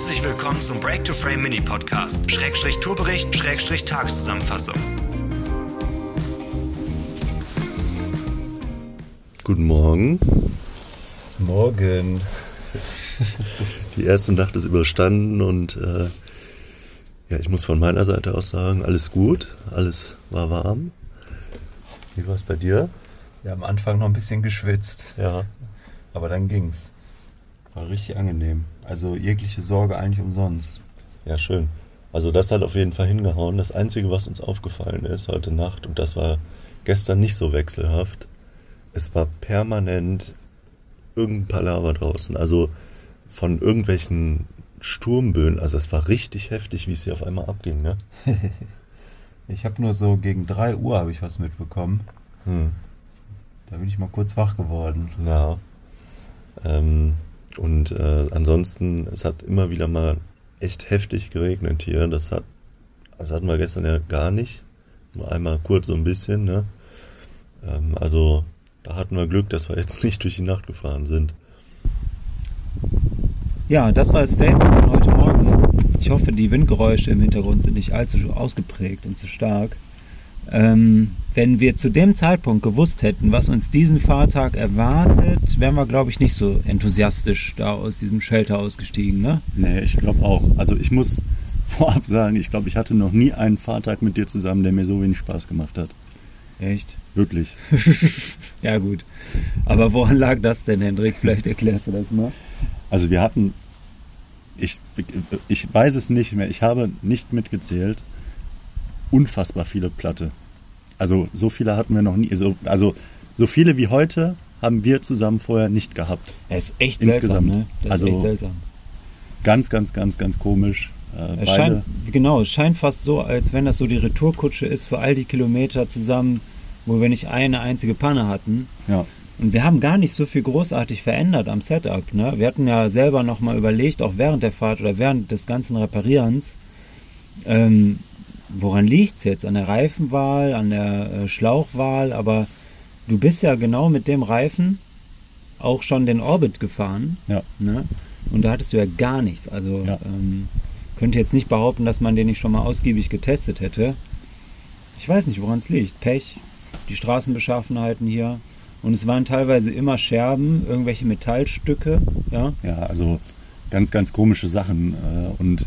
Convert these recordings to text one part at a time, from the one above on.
Herzlich willkommen zum Break to Frame Mini Podcast, Schrägstrich Tourbericht, Schrägstrich Tageszusammenfassung. Guten Morgen. Morgen. Die erste Nacht ist überstanden und äh, ja, ich muss von meiner Seite aus sagen, alles gut, alles war warm. Wie war es bei dir? Ja, am Anfang noch ein bisschen geschwitzt, Ja, aber dann ging's. War richtig angenehm. Also jegliche Sorge eigentlich umsonst. ja, schön. Also das hat auf jeden Fall hingehauen. Das Einzige, was uns aufgefallen ist heute Nacht, und das war gestern nicht so wechselhaft, es war permanent irgendein Palaver draußen. Also von irgendwelchen Sturmböen. Also es war richtig heftig, wie es hier auf einmal abging, ne? Ich habe nur so gegen 3 Uhr habe ich was mitbekommen. Hm. Da bin ich mal kurz wach geworden. Ja. Ähm, und äh, ansonsten, es hat immer wieder mal echt heftig geregnet hier. Das hat, das hatten wir gestern ja gar nicht. Nur einmal kurz so ein bisschen, ne? Ähm, also, da hatten wir Glück, dass wir jetzt nicht durch die Nacht gefahren sind. Ja, das war das Statement von heute Morgen. Ich hoffe, die Windgeräusche im Hintergrund sind nicht allzu ausgeprägt und zu stark. Ähm, wenn wir zu dem Zeitpunkt gewusst hätten, was uns diesen Fahrtag erwartet, wären wir, glaube ich, nicht so enthusiastisch da aus diesem Shelter ausgestiegen, ne? Nee, ich glaube auch. Also ich muss vorab sagen, ich glaube, ich hatte noch nie einen Fahrtag mit dir zusammen, der mir so wenig Spaß gemacht hat. Echt? Wirklich. Ja, gut. Aber woran lag das denn, Hendrik? Vielleicht erklärst du das mal. Also wir hatten, ich, ich weiß es nicht mehr, ich habe nicht mitgezählt, unfassbar viele Platte. Also so viele hatten wir noch nie, so, also so viele wie heute haben wir zusammen vorher nicht gehabt. Es ist echt Insgesamt. seltsam, ne? Das Also, ist echt seltsam. Ganz, ganz, ganz, ganz komisch. Äh, Es scheint, genau, es scheint fast so, als wenn das so die Retourkutsche ist für all die Kilometer zusammen, wo wir nicht eine einzige Panne hatten. ja, Und wir haben gar nicht so viel großartig verändert am Setup. Ne? Wir hatten ja selber nochmal überlegt, auch während der Fahrt oder während des ganzen Reparierens, ähm, woran liegt es jetzt? An der Reifenwahl, an der äh, Schlauchwahl, aber du bist ja genau mit dem Reifen auch schon den Orbit gefahren. ja. Ne? Und da hattest du ja gar nichts. Also Ja. ähm, könnte jetzt nicht behaupten, dass man den nicht schon mal ausgiebig getestet hätte. Ich weiß nicht, woran es liegt. Pech, die Straßenbeschaffenheiten hier. Und es waren teilweise immer Scherben, irgendwelche Metallstücke. Ja, Ja, also ganz, ganz komische Sachen. äh, Und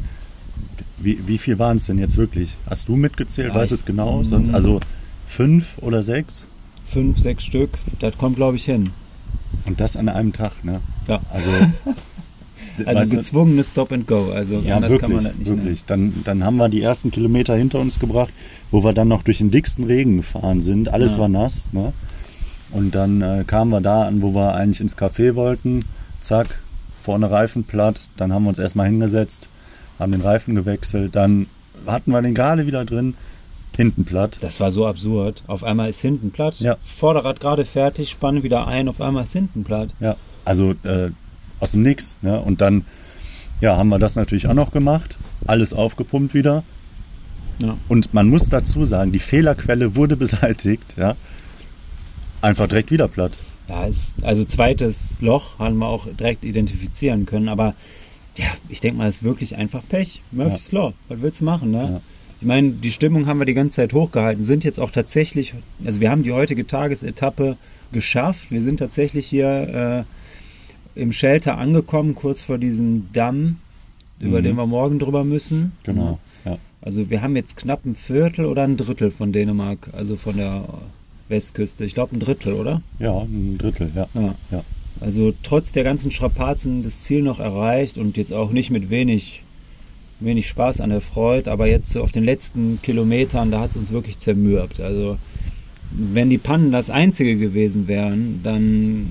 wie, wie viel waren es denn jetzt wirklich? Hast du mitgezählt? Ja, weißt du es genau? Sonst, also fünf oder sechs? fünf, sechs Stück. Das kommt, glaube ich, hin. Und das an einem Tag, ne? Ja. Also, Also gezwungenes Stop and Go. Also ja, anders wirklich, kann man das nicht nennen. wirklich. Dann, dann haben wir die ersten Kilometer hinter uns gebracht, wo wir dann noch durch den dicksten Regen gefahren sind. Alles Ja. war nass, ne? Und dann äh, kamen wir da an, wo wir eigentlich ins Café wollten. Zack, vorne Reifen platt. Dann haben wir uns erstmal hingesetzt, haben den Reifen gewechselt. Dann hatten wir den gerade wieder drin, hinten platt. Das war so absurd. Auf einmal ist hinten platt. Ja. Vorderrad gerade fertig, spannen wieder ein, auf einmal ist hinten platt. Ja, also äh, aus dem Nix. Ne? Und dann ja, haben wir das natürlich auch noch gemacht. Alles aufgepumpt wieder. Ja. Und man muss dazu sagen, die Fehlerquelle wurde beseitigt. Ja? Einfach direkt wieder platt. Ja, ist, also zweites Loch haben wir auch direkt identifizieren können, aber ja, ich denke mal, es ist wirklich einfach Pech. Murphy's Law, was willst du machen, ne? Ja. Ich meine, die Stimmung haben wir die ganze Zeit hochgehalten, sind jetzt auch tatsächlich, also wir haben die heutige Tagesetappe geschafft. Wir sind tatsächlich hier äh, im Shelter angekommen, kurz vor diesem Damm, über Mhm. den wir morgen drüber müssen. Genau. Ja. Also wir haben jetzt knapp ein Viertel oder ein Drittel von Dänemark, also von der Westküste. Ich glaube ein Drittel, oder? ja, ein Drittel. Ja. Ja. Ja. Also trotz der ganzen Strapazen das Ziel noch erreicht und jetzt auch nicht mit wenig, wenig Spaß an der Freude, aber jetzt so auf den letzten Kilometern, da hat es uns wirklich zermürbt. Also wenn die Pannen das einzige gewesen wären, dann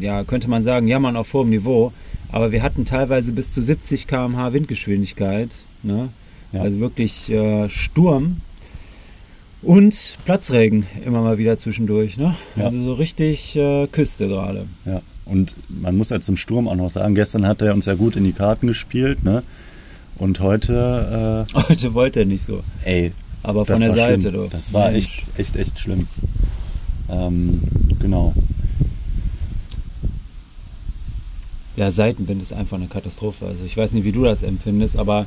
ja, könnte man sagen, ja man auf hohem Niveau, aber wir hatten teilweise bis zu 70 km/h Windgeschwindigkeit, ne? Ja. also wirklich äh, Sturm und Platzregen immer mal wieder zwischendurch, ne? Ja. also so richtig äh, Küste gerade. Ja. Und man muss ja zum Sturm auch noch sagen, gestern hat er uns ja gut in die Karten gespielt. Ne? Und heute, Heute wollte er nicht so. äh, ey, Aber von der Seite, schlimm. du. Das war echt, echt, echt schlimm. Ähm, genau. ja, Seitenwind ist einfach eine Katastrophe. Also ich weiß nicht, wie du das empfindest, aber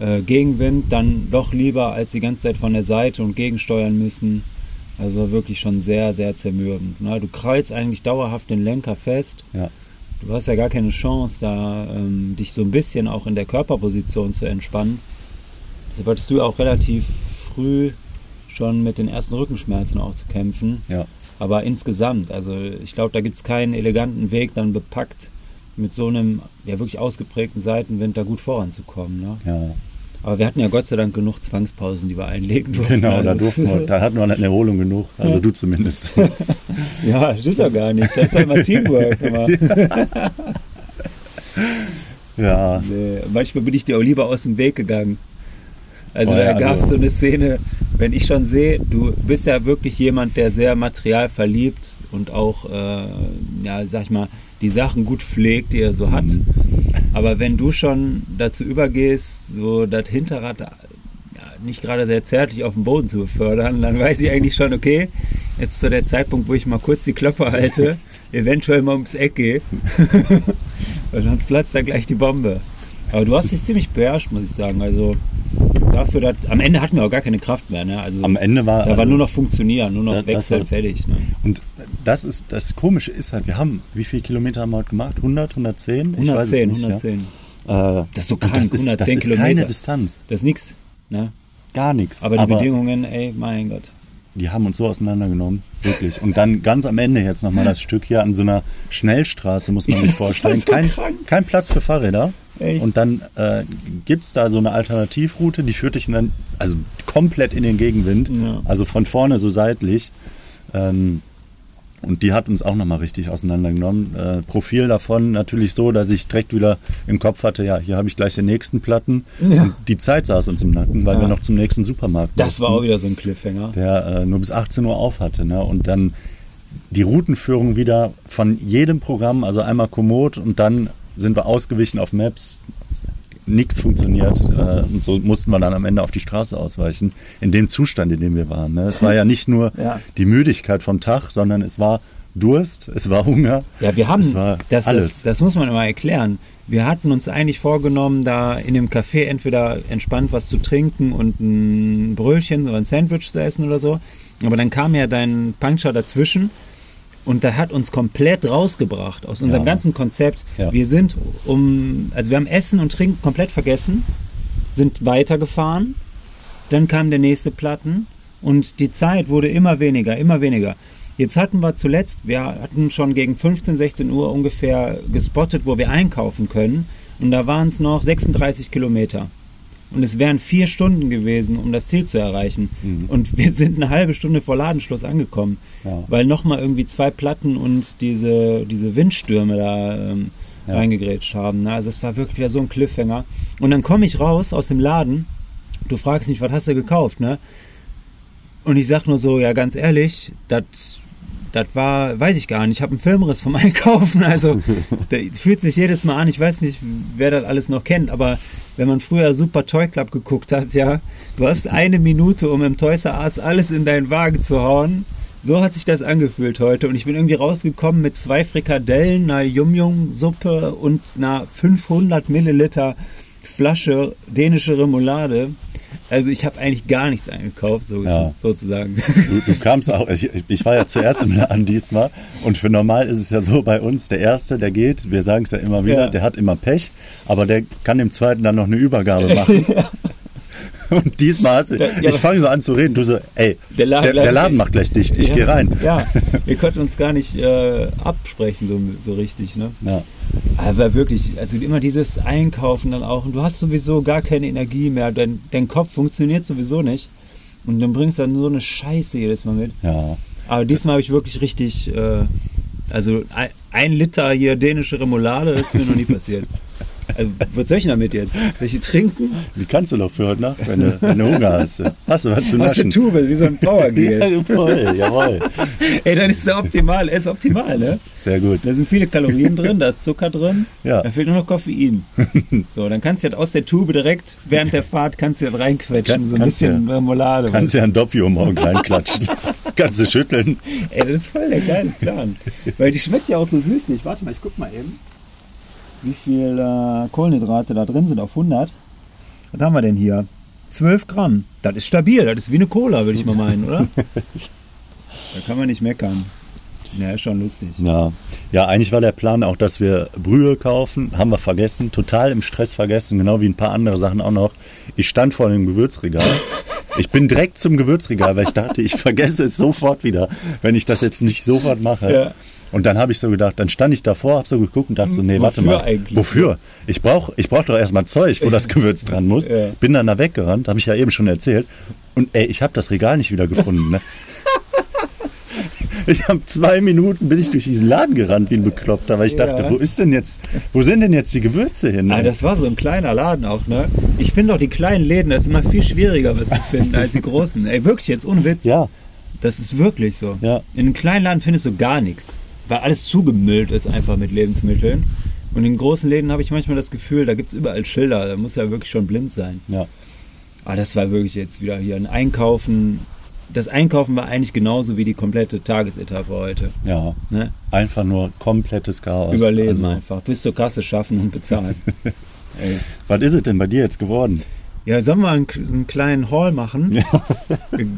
äh, Gegenwind dann doch lieber als die ganze Zeit von der Seite und gegensteuern müssen. Also wirklich schon sehr, sehr zermürbend. Ne? Du kreuzt eigentlich dauerhaft den Lenker fest. Ja. Du hast ja gar keine Chance, da ähm, dich so ein bisschen auch in der Körperposition zu entspannen. Deshalb hattest du auch relativ früh schon mit den ersten Rückenschmerzen auch zu kämpfen. Ja. Aber insgesamt, also ich glaube, da gibt es keinen eleganten Weg, dann bepackt mit so einem ja wirklich ausgeprägten Seitenwind da gut voranzukommen. Ne? Ja. Aber wir hatten ja Gott sei Dank genug Zwangspausen, die wir einlegen durften. Genau, da Also- durften wir, da hatten wir eine Erholung genug. Also du zumindest. Ja, stimmt doch gar nicht. Das ist ja immer Teamwork. Immer. ja. Nee, manchmal bin ich dir auch lieber aus dem Weg gegangen. Also Oh ja, da gab es also- so eine Szene, wenn ich schon sehe, du bist ja wirklich jemand, der sehr materialverliebt und auch, äh, ja, sag ich mal, die Sachen gut pflegt, die er so hat. Mhm. Aber wenn du schon dazu übergehst, so das Hinterrad ja, nicht gerade sehr zärtlich auf den Boden zu befördern, dann weiß ich eigentlich schon, okay, jetzt zu der Zeitpunkt, wo ich mal kurz die Klappe halte, eventuell mal ums Eck gehe, weil sonst platzt da gleich die Bombe. Aber du hast dich ziemlich beherrscht, muss ich sagen. Also dafür, dass, am Ende hatten wir auch gar keine Kraft mehr. Ne? Also Am Ende war. da war also- nur noch funktionieren, nur noch das wechseln, war- fertig. Ne? Und das ist das Komische ist halt, wir haben, wie viele Kilometer haben wir heute gemacht? 100, 110? Ich weiß es 110, nicht, 110. Ja. Äh, Das ist so krank, das ist, 110 das ist Kilometer. keine Distanz. Das ist nix. Ne? Gar nichts. Aber die Bedingungen, ey, mein Gott. die haben uns so auseinandergenommen, wirklich. Und dann ganz am Ende jetzt nochmal das Stück hier an so einer Schnellstraße, muss man sich vorstellen. so kein, kein Platz für Fahrräder. Echt? Und dann äh, gibt es da so eine Alternativroute, die führt dich dann also komplett in den Gegenwind. Ja. Also von vorne so seitlich. Ähm, und die hat uns auch nochmal richtig auseinandergenommen. Äh, Profil davon natürlich so, dass ich direkt wieder im Kopf hatte, ja, hier habe ich gleich den nächsten Platten. Ja. Und die Zeit saß uns im Nacken, weil Ja. wir noch zum nächsten Supermarkt Das war mussten auch wieder so ein Cliffhanger. der äh, nur bis 18 Uhr auf hatte. Ne? Und dann die Routenführung wieder von jedem Programm, also einmal Komoot und dann sind wir ausgewichen auf Maps. Nichts funktioniert äh, und so mussten wir dann am Ende auf die Straße ausweichen, in dem Zustand, in dem wir waren. Ne? Es war ja nicht nur Ja. die Müdigkeit vom Tag, sondern es war Durst, es war Hunger. Ja, wir haben, es war das, alles. Das, das muss man mal erklären. Wir hatten uns eigentlich vorgenommen, da in dem Café entweder entspannt was zu trinken und ein Brötchen oder ein Sandwich zu essen oder so. Aber dann kam ja dein Puncture dazwischen und der hat uns komplett rausgebracht aus unserem Ja. ganzen Konzept. Ja. Wir sind um, also wir haben Essen und Trinken komplett vergessen, sind weitergefahren, dann kam der nächste Platten und die Zeit wurde immer weniger, immer weniger. Jetzt hatten wir zuletzt, wir hatten schon gegen 15, 16 Uhr ungefähr gespottet, wo wir einkaufen können. Und da waren es noch 36 Kilometer. Und es wären vier Stunden gewesen, um das Ziel zu erreichen. Mhm. Und wir sind eine halbe Stunde vor Ladenschluss angekommen. Ja. Weil nochmal irgendwie zwei Platten und diese, diese Windstürme da ähm, Ja. reingegrätscht haben. Ne? Also es war wirklich wieder so ein Cliffhanger. Und dann komme ich raus aus dem Laden. Du fragst mich, was hast du gekauft, ne? Und ich sag nur so, ja, ganz ehrlich, das das war, weiß ich gar nicht, ich habe einen Filmriss vom Einkaufen, also das fühlt sich jedes Mal an, ich weiß nicht, wer das alles noch kennt, aber wenn man früher Super Toy Club geguckt hat, ja, du hast eine Minute, um im Toys R Us alles in deinen Wagen zu hauen. So hat sich das angefühlt heute und ich bin irgendwie rausgekommen mit zwei Frikadellen, einer Yum-Yum-Suppe und einer 500 Milliliter Flasche dänische Remoulade. Also ich habe eigentlich gar nichts eingekauft, so Ja. sozusagen. Du, du kamst auch, ich, ich war ja zuerst im Laden diesmal und für normal ist es ja so bei uns, der Erste, der geht, wir sagen es ja immer wieder, Ja. der hat immer Pech, aber der kann dem Zweiten dann noch eine Übergabe machen. Und diesmal hast du, Ja, ja, ich fange so an zu reden, du so, ey, Der Laden der, der Laden macht gleich dicht, ich ja, gehe rein. Ja, wir konnten uns gar nicht äh, absprechen so, so richtig. Ne? Ja. Aber wirklich, also immer dieses Einkaufen dann auch. Und du hast sowieso gar keine Energie mehr. Dein, dein Kopf funktioniert sowieso nicht. Und dann bringst du dann so eine Scheiße jedes Mal mit. ja. Aber diesmal habe ich wirklich richtig, äh, also ein, ein Liter hier dänische Remoulade, das ist mir noch nie passiert. Also, was soll ich denn damit jetzt? Soll ich die trinken? Wie kannst du doch für heute Nacht, wenn du, wenn du Hunger hast? Hast du was zu Aus der naschen? Tube, wie so ein Ja, Powergel. voll, jawohl. Ey, dann ist der optimal, er ist optimal, ne? Sehr gut. Da sind viele Kalorien drin, da ist Zucker drin, Ja. da fehlt nur noch Koffein. So, dann kannst du das aus der Tube direkt während der Fahrt kannst du das reinquetschen, Kann- so ein bisschen Remoulade. Kannst ja ein Doppio morgen reinklatschen. kannst du schütteln. Ey, das ist voll der geile Plan. Weil die schmeckt ja auch so süß nicht. Warte mal, ich guck mal eben. Wie viel äh, Kohlenhydrate da drin sind auf 100. Was haben wir denn hier? 12 Gramm. Das ist stabil, das ist wie eine Cola, würde ich mal meinen, oder? da kann man nicht meckern. Ja, ist schon lustig. Ja. ja, eigentlich war der Plan auch, dass wir Brühe kaufen. Haben wir vergessen, total im Stress vergessen, genau wie ein paar andere Sachen auch noch. Ich stand vor dem Gewürzregal. Ich bin direkt zum Gewürzregal, weil ich dachte, ich vergesse es sofort wieder, wenn ich das jetzt nicht sofort mache. Ja. Und dann habe ich so gedacht, dann stand ich davor, habe so geguckt und dachte so, nee, warte Wofür mal, eigentlich? wofür? Ich brauche ich brauch doch erstmal Zeug, wo das Gewürz dran muss. Ja. Bin dann da weggerannt, habe ich ja eben schon erzählt. Und ey, ich habe das Regal nicht wieder gefunden. Ne? Ich habe zwei Minuten bin ich durch diesen Laden gerannt wie ein Bekloppter, weil ich dachte, Ja. wo ist denn jetzt, wo sind denn jetzt die Gewürze hin? Ah, das war so ein kleiner Laden auch, ne? Ich finde auch die kleinen Läden, das ist immer viel schwieriger, was zu finden, als die großen. Ey, wirklich jetzt, ohne Witz. ja, Das ist wirklich so. Ja. In einem kleinen Laden findest du gar nichts, weil alles zugemüllt ist einfach mit Lebensmitteln. Und in großen Läden habe ich manchmal das Gefühl, da gibt es überall Schilder, da muss ja wirklich schon blind sein. ja, Aber das war wirklich jetzt wieder hier ein Einkaufen. Das Einkaufen war eigentlich genauso wie die komplette Tagesetappe heute. ja. Ne? Einfach nur komplettes Chaos. Überleben Also, einfach. Bis zur Kasse schaffen und bezahlen. Was ist es denn bei dir jetzt geworden? Ja, sollen wir einen, so einen kleinen Haul machen?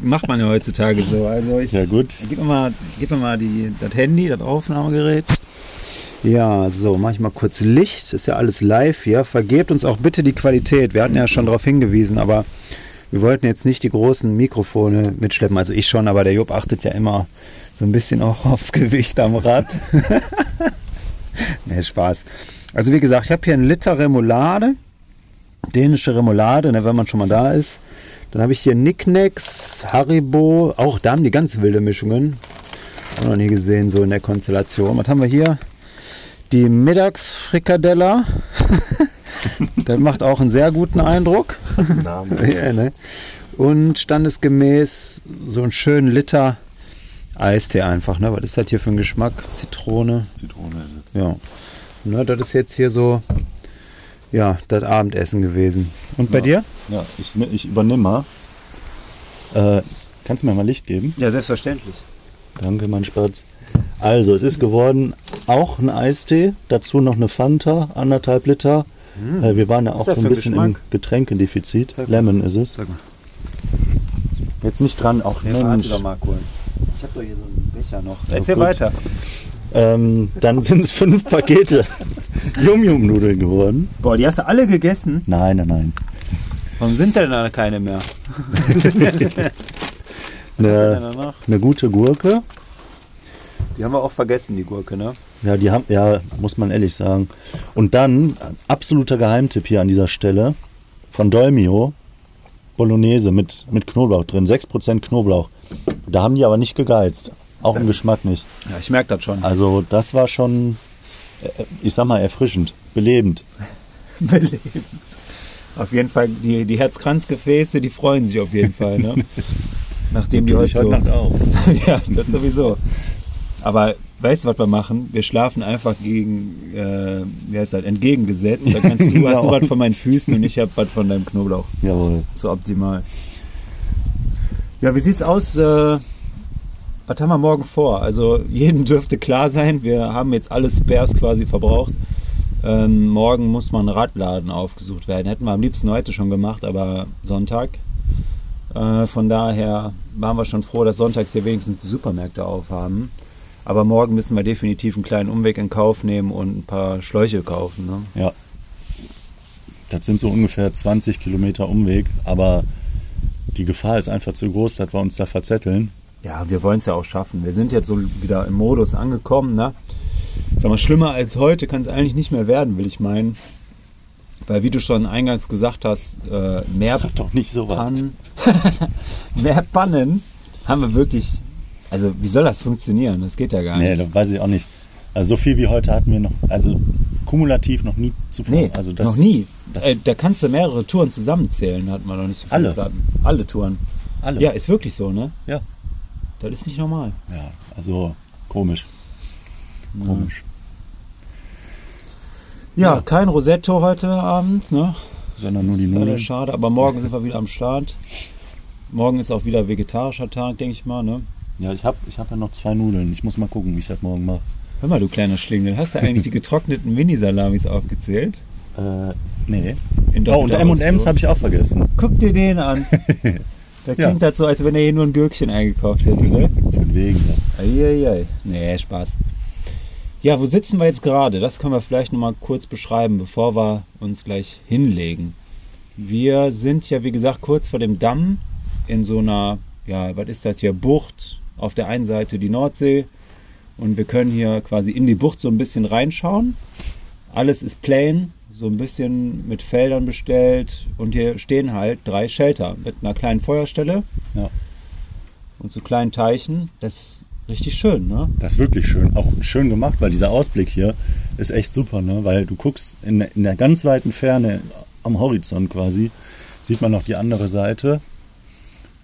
Macht man ja heutzutage so. Also ich Ja gut. gib mir mal, gib mir mal die, das Handy, das Aufnahmegerät. Ja, so, mach ich mal kurz Licht. Ist ja alles live hier. Vergebt uns auch bitte die Qualität. Wir hatten ja schon darauf hingewiesen, aber wir wollten jetzt nicht die großen Mikrofone mitschleppen. Also ich schon, aber der Job achtet ja immer so ein bisschen auch aufs Gewicht am Rad. nee, Spaß. Also wie gesagt, ich habe hier einen Liter Remoulade dänische Remoulade, ne, wenn man schon mal da ist. Dann habe ich hier Nicknacks, Haribo, auch dann die ganz wilde Mischungen. Auch noch nie gesehen, so in der Konstellation. Was haben wir hier? Die Mittagsfrikadella. das macht auch einen sehr guten Eindruck. ja, ne? Und standesgemäß so einen schönen Liter Eistee einfach. Ne? Was ist das hier für ein Geschmack? Zitrone. Zitrone. Ja. Ne, das ist jetzt hier so, ja, das Abendessen gewesen. Und bei Ja. dir? Ja, ich, ne- ich übernehme mal. Äh, kannst du mir mal Licht geben? Ja, selbstverständlich. Danke, mein Spatz. Also, es ist geworden auch ein Eistee, dazu noch eine Fanta, anderthalb Liter. Äh, wir waren ja auch so ein bisschen Geschmack? im Getränkendefizit. Sag mal. Lemon ist es. Sag mal. Jetzt nicht dran, auch Mensch. mal kurz. Ich habe doch hier so einen Becher noch. Erzähl gut. weiter. Ähm, dann sind es fünf Pakete Yum-Yum-Nudeln geworden. Boah, die hast du alle gegessen? Nein, nein, nein. Warum sind denn da keine mehr? Eine, danach? eine gute Gurke. Die haben wir auch vergessen, die Gurke, ne? Ja, die haben, ja, muss man ehrlich sagen. Und dann, ein absoluter Geheimtipp hier an dieser Stelle, von Dolmio, Bolognese mit, mit Knoblauch drin, 6% Knoblauch. Da haben die aber nicht gegeizt. Auch im Geschmack nicht. Ja, ich merke das schon. Also das war schon, ich sag mal, erfrischend, belebend. Belebend. Auf jeden Fall, die, die Herzkranzgefäße, die freuen sich auf jeden Fall, ne? Nachdem die heute so... auch. ja, das sowieso. Aber weißt du, was wir machen? Wir schlafen einfach gegen, äh, wie heißt das, entgegengesetzt. Da kannst du, hast du Genau. was von meinen Füßen und ich habe was von deinem Knoblauch. Jawohl. So optimal. Ja, wie sieht's aus? Äh, was haben wir morgen vor? Also jedem dürfte klar sein, wir haben jetzt alle Spares quasi verbraucht. Ähm, morgen muss mal ein Radladen aufgesucht werden. Hätten wir am liebsten heute schon gemacht, aber Sonntag. Äh, von daher waren wir schon froh, dass sonntags hier wenigstens die Supermärkte aufhaben. Aber morgen müssen wir definitiv einen kleinen Umweg in Kauf nehmen und ein paar Schläuche kaufen. Ne? Ja. Das sind so ungefähr 20 Kilometer Umweg, aber die Gefahr ist einfach zu groß, dass wir uns da verzetteln. Ja, wir wollen es ja auch schaffen. Wir sind jetzt so wieder im Modus angekommen. Ne? Sag mal, schlimmer als heute kann es eigentlich nicht mehr werden, will ich meinen. Weil, wie du schon eingangs gesagt hast, äh, mehr doch nicht so. Pannen, mehr Pannen haben wir wirklich. Also, wie soll das funktionieren? Das geht ja gar Nee, nicht. das weiß ich auch nicht. Also so viel wie heute hatten wir noch, also kumulativ noch nie zuvor. Nee, also das, noch nie. das- äh, da kannst du mehrere Touren zusammenzählen, hatten wir noch nicht so viele Alle? Platten. Alle Touren. Alle. Ja, ist wirklich so, ne? Ja. Das ist nicht normal. Ja, also komisch. Komisch. Ja, Ja. kein Rosetto heute Abend, ne? Sondern nur die Nudeln. schade, aber morgen sind wir wieder am Start. Morgen ist auch wieder vegetarischer Tag, denke ich mal, ne? Ja, ich habe ich hab ja noch zwei Nudeln. Ich muss mal gucken, wie ich das morgen mache. Hör mal, du kleiner Schlingel, hast du eigentlich die getrockneten Mini-Salamis aufgezählt? Äh, nee. In Oh, und M&M's habe ich auch vergessen. Guck dir den an. Der Ja. klingt halt so, als wenn er hier nur ein Gürkchen eingekauft hätte, ne? Von wegen. Ja. Eieiei. Nee, Spaß. Ja, wo sitzen wir jetzt gerade? Das können wir vielleicht nochmal kurz beschreiben, bevor wir uns gleich hinlegen. Wir sind ja, wie gesagt, kurz vor dem Damm in so einer, ja, was ist das hier, Bucht. Auf der einen Seite die Nordsee und wir können hier quasi in die Bucht so ein bisschen reinschauen. Alles ist plain, so ein bisschen mit Feldern bestellt und hier stehen halt drei Shelter mit einer kleinen Feuerstelle Ja. und so kleinen Teichen. Das ist richtig schön, ne? Das ist wirklich schön. Auch schön gemacht, weil dieser Ausblick hier ist echt super, ne? Weil du guckst in, in der ganz weiten Ferne am Horizont quasi, sieht man noch die andere Seite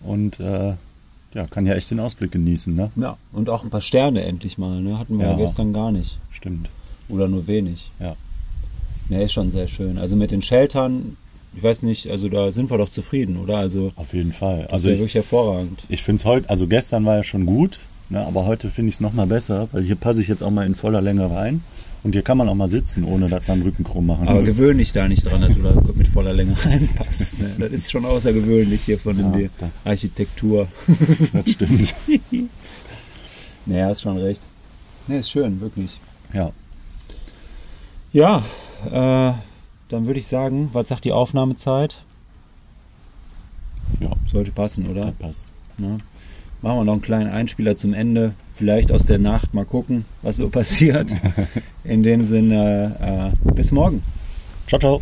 und äh, ja, kann ja echt den Ausblick genießen, ne? Ja, und auch ein paar Sterne endlich mal, ne? Hatten wir ja, Ja. gestern gar nicht. Stimmt. Oder nur wenig. Ja. Ne, ist schon sehr schön. Also mit den Sheltern, ich weiß nicht, also da sind wir doch zufrieden, oder? Also Auf jeden Fall. das Also ist ja ich, wirklich hervorragend. ich finde es heute, also gestern war ja schon gut, ne? aber heute finde ich es nochmal besser, weil hier passe ich jetzt auch mal in voller Länge rein. Und hier kann man auch mal sitzen, ohne dass man Rücken krumm machen Aber muss. gewöhn dich da nicht dran, dass du da mit voller Länge reinpasst. Ne? Das ist schon außergewöhnlich hier von Ja, der Architektur. Das stimmt. Naja, hast schon recht. Ne, ist schön, wirklich. ja. Ja, äh, dann würde ich sagen, was sagt die Aufnahmezeit? Ja, Sollte passen, oder? das passt. Ne? Machen wir noch einen kleinen Einspieler zum Ende. Vielleicht aus der Nacht mal gucken, was so passiert. In dem Sinne, äh, bis morgen. Ciao, ciao.